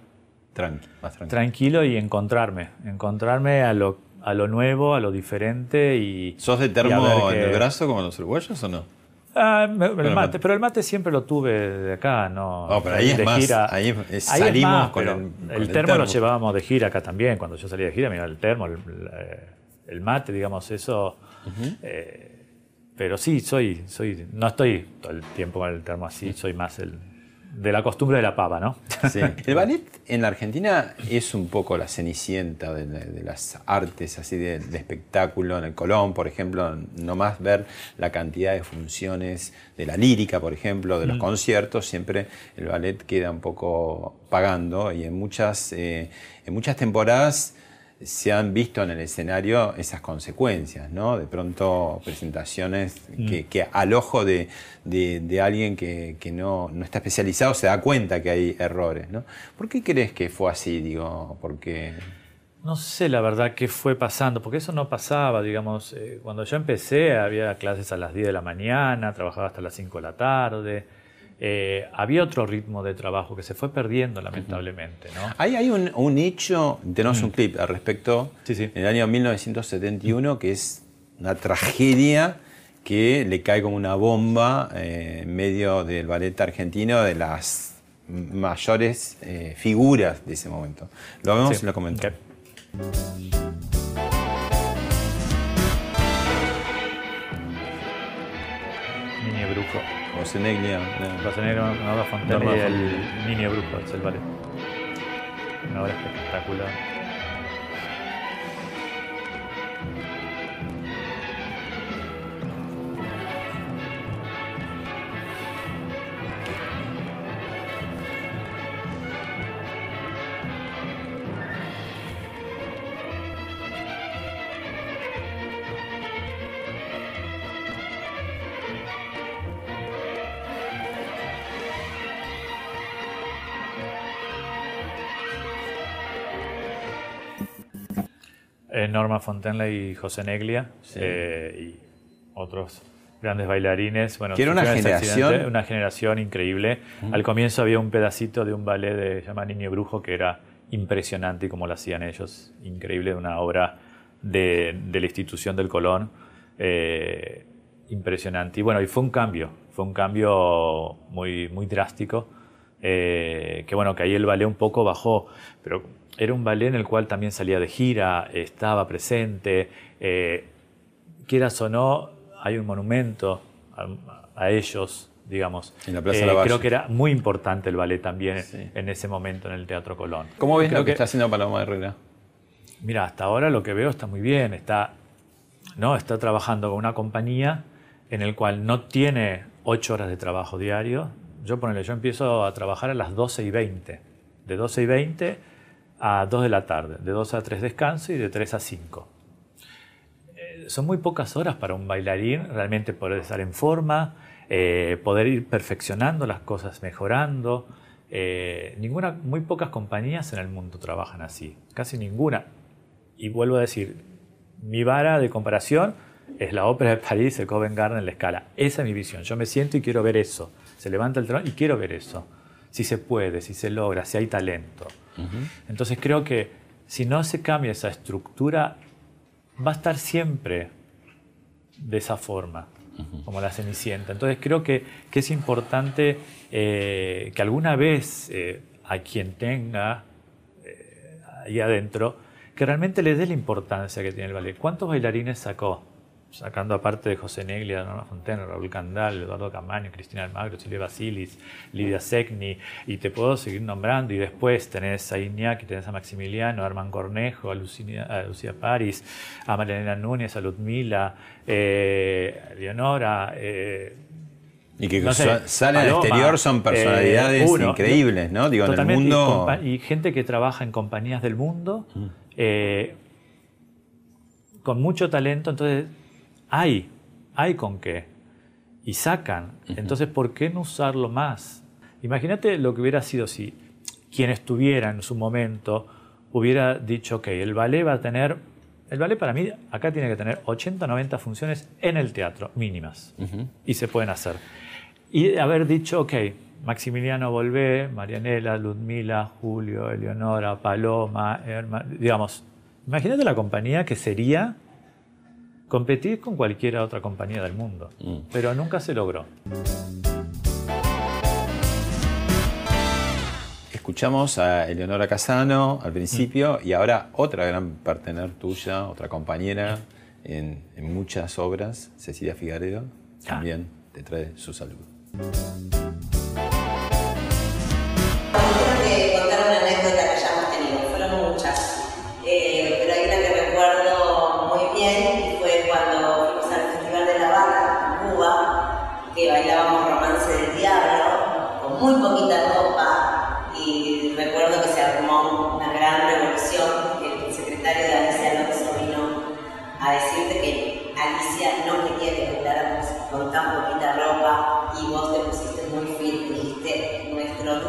Tranqui, más tranquilo. tranquilo y encontrarme. Encontrarme a lo, a lo nuevo, a lo diferente y. ¿Sos de termo en el brazo como los uruguayos o no? Ah, me- el el mate, pero el mate siempre lo tuve de acá, no. No, pero ahí es de más, gira. ahí es- Ahí es salimos más, con el- con el el termo lo termo. llevábamos de gira acá también. Cuando yo salía de gira, mira el termo, el, el- el mate, digamos, eso. eh, pero sí, soy, soy, no estoy todo el tiempo con el termo así, soy más el de la costumbre de la pava, ¿no? Sí. [laughs] El ballet en la Argentina es un poco la cenicienta de, la- de las artes así de, de espectáculo. En el Colón, por ejemplo, nomás ver la cantidad de funciones de la lírica, por ejemplo, de los conciertos, siempre el ballet queda un poco pagando y en muchas, eh, en muchas temporadas se han visto en el escenario esas consecuencias, ¿no? De pronto presentaciones que, que al ojo de, de- de alguien que, que no, no está especializado se da cuenta que hay errores, ¿no? ¿Por qué crees que fue así? Digo, porque... No sé la verdad qué fue pasando, porque eso no pasaba, digamos, eh, cuando yo empecé había clases a las 10 de la mañana, trabajaba hasta las 5 de la tarde, eh, había otro ritmo de trabajo que se fue perdiendo lamentablemente, ¿no? Hay, hay un, un hecho, tenemos un clip al respecto, Sí, sí. en el año 1971, que es una tragedia que le cae como una bomba eh, en medio del ballet argentino de las mayores eh, figuras de ese momento. Lo vemos Sí. y lo comentamos. Ok. Niño Brujo. José Neglia, no. José Negro, Nora Fontana Norma y el Niño Brujo, es el ballet. Una obra espectacular. Norma Fontenla y José Neglia eh, y otros grandes bailarines. Bueno, Que era una generación- una generación increíble. Al comienzo había un pedacito de un ballet de llama Niño Brujo que era impresionante y como lo hacían ellos, increíble, una obra de, de la institución del Colón. eh, impresionante. Y bueno, y fue un cambio, fue un cambio muy, muy drástico. eh, que bueno, que ahí el ballet un poco bajó, pero era un ballet en el cual también salía de gira, estaba presente, eh, quieras o no, hay un monumento a, a ellos, digamos. En la Plaza Eh, Lavalle. creo que era muy importante el ballet también Sí. en ese momento en el Teatro Colón. ¿Cómo ves Creo lo que, está haciendo Paloma Herrera? Mira, hasta ahora lo que veo está muy bien. Está, ¿no? está trabajando con una compañía en el cual no tiene ocho horas de trabajo diario. Yo, ponele, yo empiezo a trabajar a las 12 y 20. De 12 y 20 a 2 de la tarde. De 2 a 3 descanso y de 3 a 5. Eh, son muy pocas horas para un bailarín realmente poder estar en forma, eh, poder ir perfeccionando las cosas, mejorando. Eh, ninguna, muy pocas compañías en el mundo trabajan así, casi ninguna. Y vuelvo a decir, mi vara de comparación es la ópera de París, el Covent Garden, la escala. Esa es mi visión. Yo me siento y quiero ver eso. Se levanta el telón y quiero ver eso. Si se puede, si se logra, si hay talento. Entonces creo que si no se cambia esa estructura, va a estar siempre de esa forma, como la Cenicienta. Entonces creo que, que es importante eh, que alguna vez eh, a quien tenga eh, ahí adentro, que realmente le dé la importancia que tiene el ballet. ¿Cuántos bailarines sacó? Sacando aparte de José Neglia, Norma Fontena, Raúl Candal, Eduardo Camaño, Cristina Almagro, Silvia Basilis, Lidia Secni, y te puedo seguir nombrando. Y después tenés a Iñaki, tenés a Maximiliano, a Armán Cornejo, a, Lucía, a Lucía Paris, a Marilena Núñez, a Ludmila, eh, a Leonora. eh, Y que no sé, salen al exterior son personalidades eh, uno, increíbles, ¿no? Digo, en el y mundo... Y, gente que trabaja en compañías del mundo eh, con mucho talento, entonces hay, hay con qué. Y sacan. Entonces, ¿por qué no usarlo más? Imagínate lo que hubiera sido si quien estuviera en su momento hubiera dicho, ok, el ballet va a tener, el ballet para mí acá tiene que tener 80 90 funciones en el teatro, mínimas. Y se pueden hacer. Y haber dicho, ok, Maximiliano Volvé, Marianela, Ludmila, Julio, Eleonora, Paloma, digamos, imagínate la compañía que sería competir con cualquier otra compañía del mundo, mm. pero nunca se logró. Escuchamos a Eleonora Casano al principio y ahora otra gran partener tuya, otra compañera en, muchas obras, Cecilia Figaredo, ah. también te trae su saludo. que contar una anécdota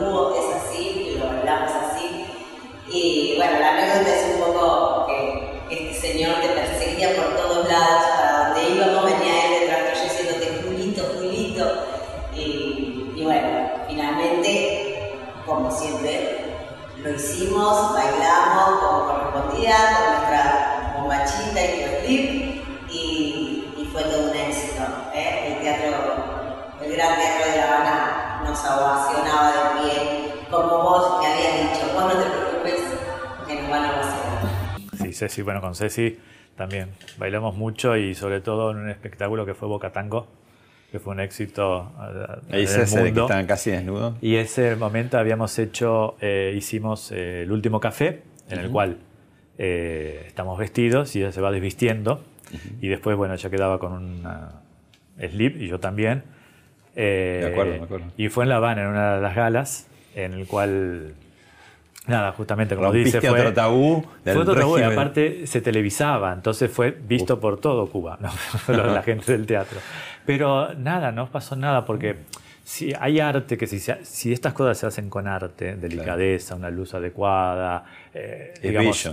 es así y lo hablamos así. Y bueno, la anécdota es un poco que este señor te perseguía por todos lados, para donde íbamos venía él detrás tuyo diciéndote Julito, Julito. Y, y bueno, finalmente, como siempre, lo hicimos, bailamos como correspondía, con Ceci, bueno, con Ceci también bailamos mucho y sobre todo en un espectáculo que fue Boca Tango que fue un éxito. Ahí se que estaban casi desnudos. Y ese momento habíamos hecho, eh, hicimos eh, el último café, en el cual eh, estamos vestidos y ella se va desvistiendo. Y después, bueno, ella quedaba con un slip y yo también. de acuerdo, me acuerdo. Y fue en La Habana, en una de las galas, en el cual Nada, justamente como dice, fue otro tabú. fue otro tabú y aparte se televisaba, entonces fue visto por todo Cuba, ¿no? [laughs] la gente del teatro. Pero nada, no pasó nada porque si hay arte que si, si estas cosas se hacen con arte, delicadeza, una luz adecuada, eh, digamos,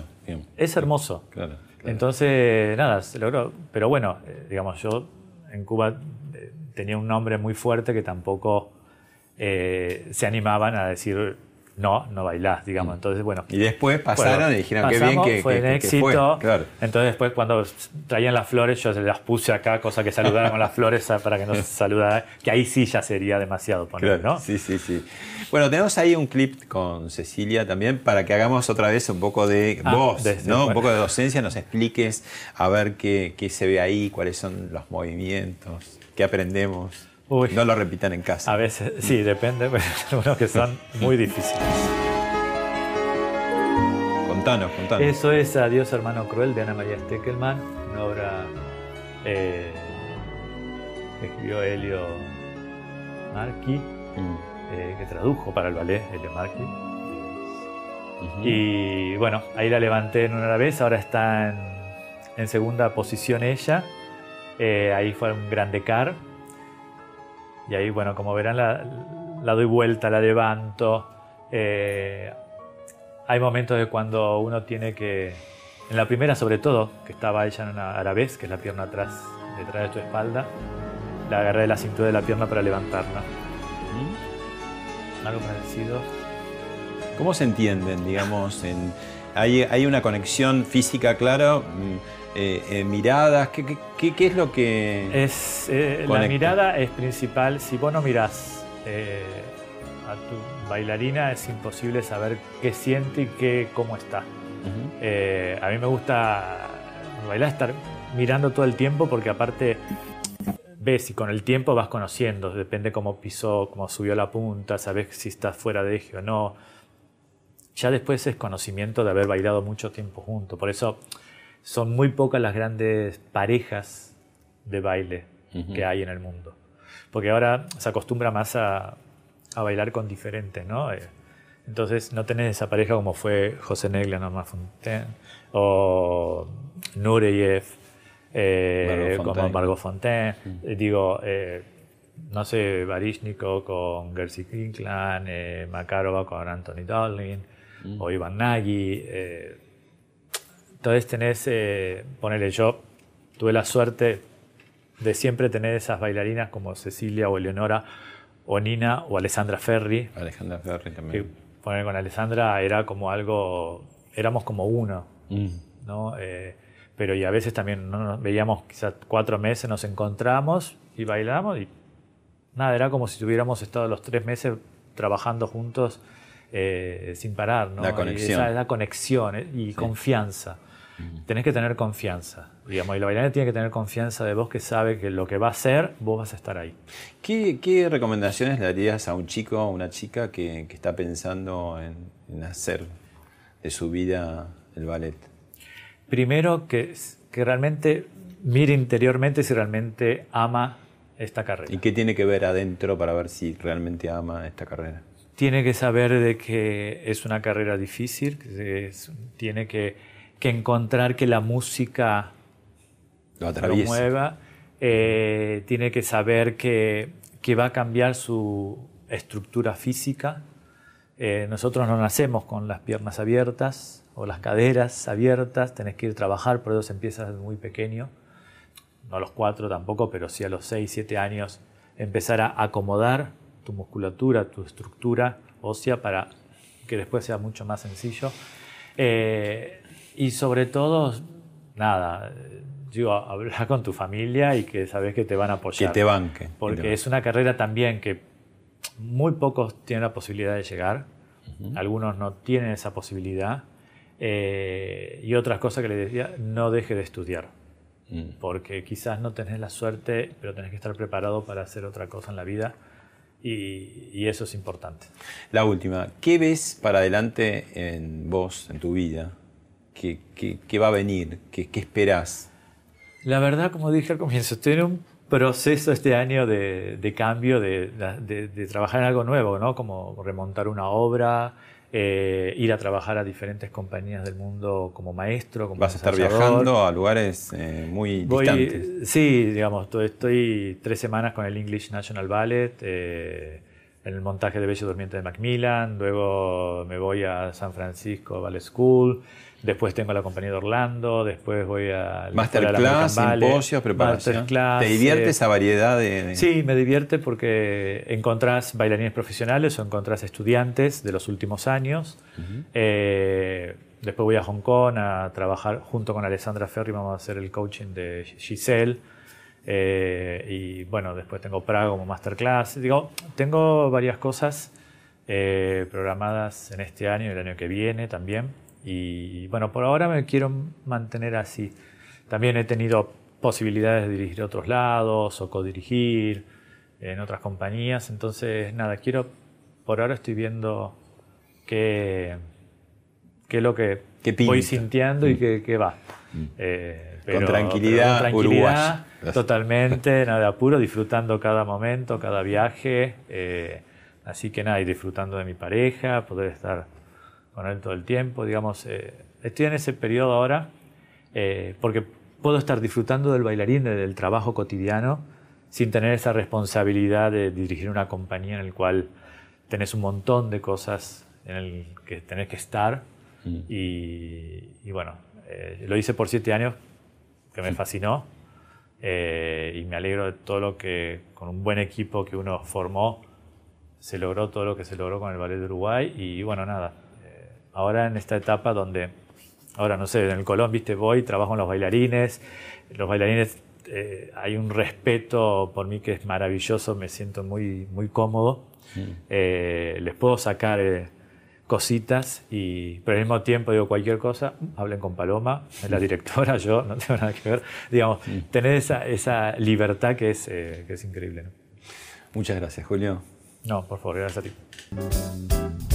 es hermoso. Entonces, nada, se logró. Pero bueno, eh, digamos, yo en Cuba eh, tenía un nombre muy fuerte que tampoco se animaban a decir no, no bailás, digamos. Mm. Entonces, bueno. Y después pasaron y dijeron qué bien que fue un éxito. Entonces, después, cuando traían las flores, yo se las puse acá, cosa que saludaran con las flores [laughs] para que no se saludara, que ahí sí ya sería demasiado poner, ¿no? Sí, sí, sí. Bueno, tenemos ahí un clip con Cecilia también para que hagamos otra vez un poco de ah, voz, ¿no? Un poco de docencia, nos expliques a ver qué, qué se ve ahí, cuáles son los movimientos, qué aprendemos. No lo repitan en casa. A veces, sí, depende, [laughs] pero hay algunos que son muy difíciles. Contanos, contanos. Eso es Adiós hermano cruel de Ana María Steckelman, una obra eh, que escribió Helio Marchi, mm. eh, que tradujo para el ballet Helio Marchi. Y bueno, ahí la levanté en una vez, ahora está en, segunda posición ella. Eh, ahí fue un grande car y ahí, bueno, como verán, la, doy vuelta, la levanto. Eh, hay momentos de cuando uno tiene que, en la primera sobre todo, que estaba ella en una arabés, que es la pierna atrás, detrás de tu espalda, la agarré de la cintura de la pierna para levantarla. Algo parecido. ¿Cómo se entienden, digamos? Hay, hay, una conexión física, claro. Eh, eh, miradas? ¿Qué, qué, es lo que.? Es, eh, la mirada es principal. Si vos no mirás a tu bailarina, es imposible saber qué siente y qué, cómo está. a mí me gusta bailar, estar mirando todo el tiempo porque, aparte, ves y con el tiempo vas conociendo. Depende cómo pisó, cómo subió la punta, sabes si está fuera de eje o no. Ya después es conocimiento de haber bailado mucho tiempo juntos. Por eso son muy pocas las grandes parejas de baile que hay en el mundo. Porque ahora se acostumbra más a, bailar con diferentes, ¿no? Eh, entonces no tenés esa pareja como fue José Negla, Norma Fontaine, o Nureyev, eh, como Margot Fontaine, eh, digo, no sé, Barishnikov con Gersi Kinklan, Makarova con Anthony Darling, o Ivan Nagy, entonces tenés, eh, ponele yo, tuve la suerte de siempre tener esas bailarinas como Cecilia o Eleonora o Nina o Alessandra Ferri. Alejandra Ferri Que también. poner con Alessandra era como algo, éramos como uno, Mm. ¿no? Eh, pero y a veces también no nos veíamos quizás cuatro meses, nos encontramos y bailamos y nada, era como si tuviéramos estado los tres meses trabajando juntos eh, sin parar, ¿no? La Y conexión. esa, esa conexión eh, y confianza. Tenés que tener confianza, digamos, y la bailarina tiene que tener confianza de vos que sabe que lo que va a hacer, vos vas a estar ahí. ¿Qué, qué recomendaciones le darías a un chico o una chica que, que está pensando en, en hacer de su vida el ballet? Primero, que, que realmente mire interiormente si realmente ama esta carrera. ¿Y qué tiene que ver adentro para ver si realmente ama esta carrera? Tiene que saber de que es una carrera difícil, que es- tiene que, que encontrar que la música Lo lo atraviesa. mueva, eh, tiene que saber que, que va a cambiar su estructura física. Eh, nosotros no nacemos con las piernas abiertas o las caderas abiertas, tenés que ir a trabajar, por eso se empieza desde muy pequeño, no a los cuatro tampoco, pero sí a los seis, siete años, empezar a acomodar tu musculatura, tu estructura ósea para que después sea mucho más sencillo. Eh, y sobre todo, nada, digo, hablar con tu familia y que sabes que te van a Que apoyar. te banque. Porque Que te es una carrera también que muy pocos tienen la posibilidad de llegar, algunos no tienen esa posibilidad. eh, y otras cosas que le decía, no deje de estudiar. Mm. porque quizás no tenés la suerte, pero tenés que estar preparado para hacer otra cosa en la vida y, y eso es importante. La última, ¿qué ves para adelante en vos, en tu vida? ¿Qué, qué- qué va a venir? ¿Qué, qué esperás? La verdad, como dije al comienzo, estoy en un proceso este año de, de cambio, de, de- de trabajar en algo nuevo, ¿no? Como remontar una obra, eh, ir a trabajar a diferentes compañías del mundo como maestro, como ¿Vas a estar viajando a lugares eh, muy Voy, distantes? sí, digamos, to- estoy tres semanas con el English National Ballet, eh, en el montaje de Bello Durmiente de Macmillan, luego me voy a San Francisco Ballet School, después tengo la compañía de Orlando, después voy a Masterclass, simposios, preparación. masterclass, ¿Te divierte eh, esa variedad de...? de- Sí, me divierte porque encontrás bailarines profesionales o encontrás estudiantes de los últimos años. Eh, después voy a Hong Kong a trabajar junto con Alessandra Ferri, vamos a hacer el coaching de Giselle. Eh, y bueno, después tengo Praga como masterclass. Digo, tengo varias cosas eh, programadas en este año y el año que viene también. Y bueno, por ahora me quiero mantener así. También he tenido posibilidades de dirigir a otros lados o codirigir en otras compañías. Entonces, nada, quiero, por ahora estoy viendo qué, qué es lo que Qué voy sintiendo y qué, qué va. Eh, Con tranquilidad con tranquilidad, totalmente, [laughs] nada de apuro, disfrutando cada momento, cada viaje. eh, así que nada, y disfrutando de mi pareja, poder estar con él todo el tiempo. Digamos, eh, estoy en ese periodo ahora eh, porque puedo estar disfrutando del bailarín, de- del trabajo cotidiano, sin tener esa responsabilidad de dirigir una compañía en el cual tenés un montón de cosas en el que tenés que estar. Y, y bueno, eh, lo hice por siete años, que me fascinó. eh, y me alegro de todo lo que, con un buen equipo que uno formó, se logró todo lo que se logró con el Ballet de Uruguay. Y bueno, nada, ahora en esta etapa donde, ahora no sé, en el Colón, viste, voy, trabajo con los bailarines. Los bailarines, eh, hay un respeto por mí que es maravilloso, me siento muy, muy cómodo. Eh, les puedo sacar eh, cositas, y, pero al mismo tiempo digo cualquier cosa, hablen con Paloma, es la directora, [laughs] yo no tengo nada que ver. Digamos, tener esa, esa libertad que es, eh, que es increíble. ¿no? Muchas gracias, Julio. No, por favor, gracias a ti.